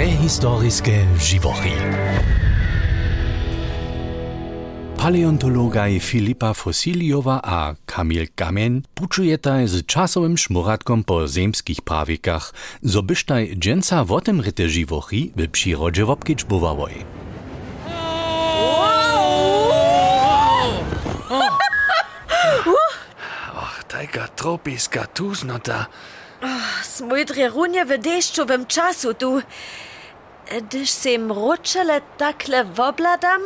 Prehistorijske živochy. Paleontologaj Filipa Fosiliova a Kamil Kamen pučujeta z czasowym szmuratkom po zemskich prawikach, zo byštaj dżęca w tym ryte živochy w przyrodzie wopkić bywałoj. Och, taka tropiska tužnota. Smójdre runie w deszczowym czasu tu. Gdyż się mroczele takle wobladam,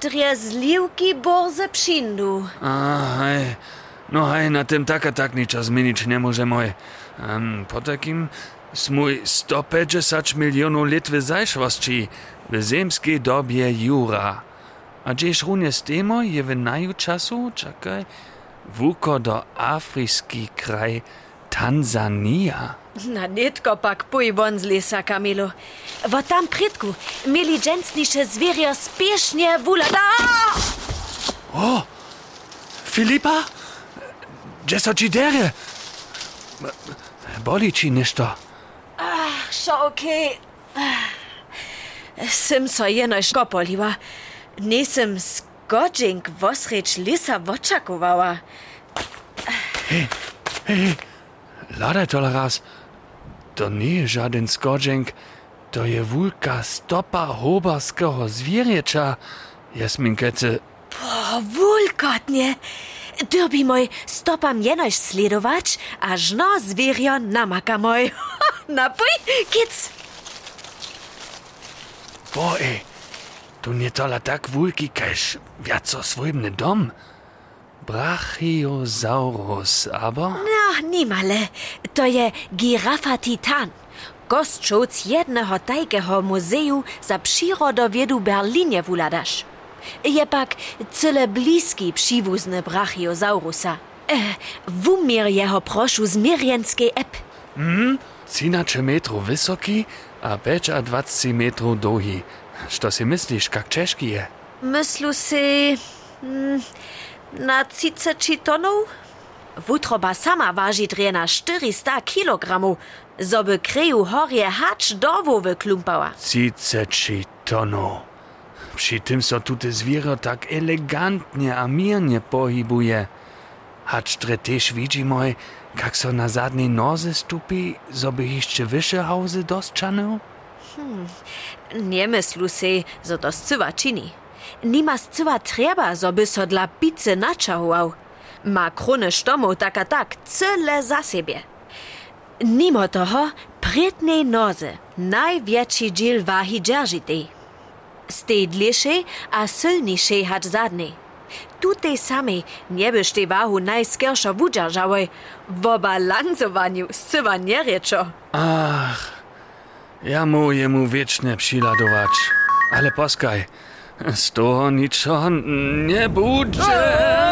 drie zliwki borze przyndu. A, hej. No hej, na tym taka tak nicza zmienić nie możemy. Um, po takim smój 150 milionów lit w zajszłości w zemskiej dobie jura. A gdzieś runie z temo je w naju czasu, czekaj, wuko do afryjski kraj Tanzanija. Na netko pak poj von z lesa, Kamilo. V tam predku imeli dženstniše zverja spešnje vulada. O, oh, Filipa, že so čidere. Boliči nešto. Ah, šo ok. Ah, sem so jenoj škopoliva. Nisem skočink vosreč lisa vočakovala. Hej, hej, hej. Ladaj to raz. To nie je żaden skodženk, to je wulka stopa hobarskiego zwierzęcia. Jasminkece, O, wulkotnie. Derbi moj stopam jenoś sledować, aż no zwierio namaka moj. Napój, kic. bo ej, tu nie tola tak wulki, kaž viaco svojimny dom. Brachiosaurus, aber... No, nimale. To je girafa titan. Gostczouc jednego tajkeho muzeju za przyrodowiedu Berlinie wuladasz. Je pak cyle bliski przywózny Brachiosaurusa. E, wumier jeho proszu z Mirjenskiej ep. Cinače metrów wysoki, a 25 metrów długi. Što si misliš, kak češki je? Myslu si... mm, na 30 tonów? Wutroba sama waży drena 400 kilogramów, zoby kreju horie hacz dowo wyklumpała. 30 tonów. Przy tym so tute zwierzę tak elegantnie a mirnie pohybuje. Hacz też widzi moj, jak so na zadniej noze stupi, zoby jeszcze wyższe hauzy dostczanął? Nie myslu si, zo to scywa czyni. Nima scywa trzeba, zoby so dla pizzy naczahował. Ma krony sztomu tak a tak, cyle za siebie. Mimo toho, prednej noze największy dziel wahi dzierżytej. Z tej a silniejszej hacz zadnej. Tutej samej nie byś tej wahu najskierszo wudzierżałej, w obalansowaniu scywa nie rieczo. Ach, ja mu jemu wieczne przyladować. Ale poskaj, z toho niczego nie będzie.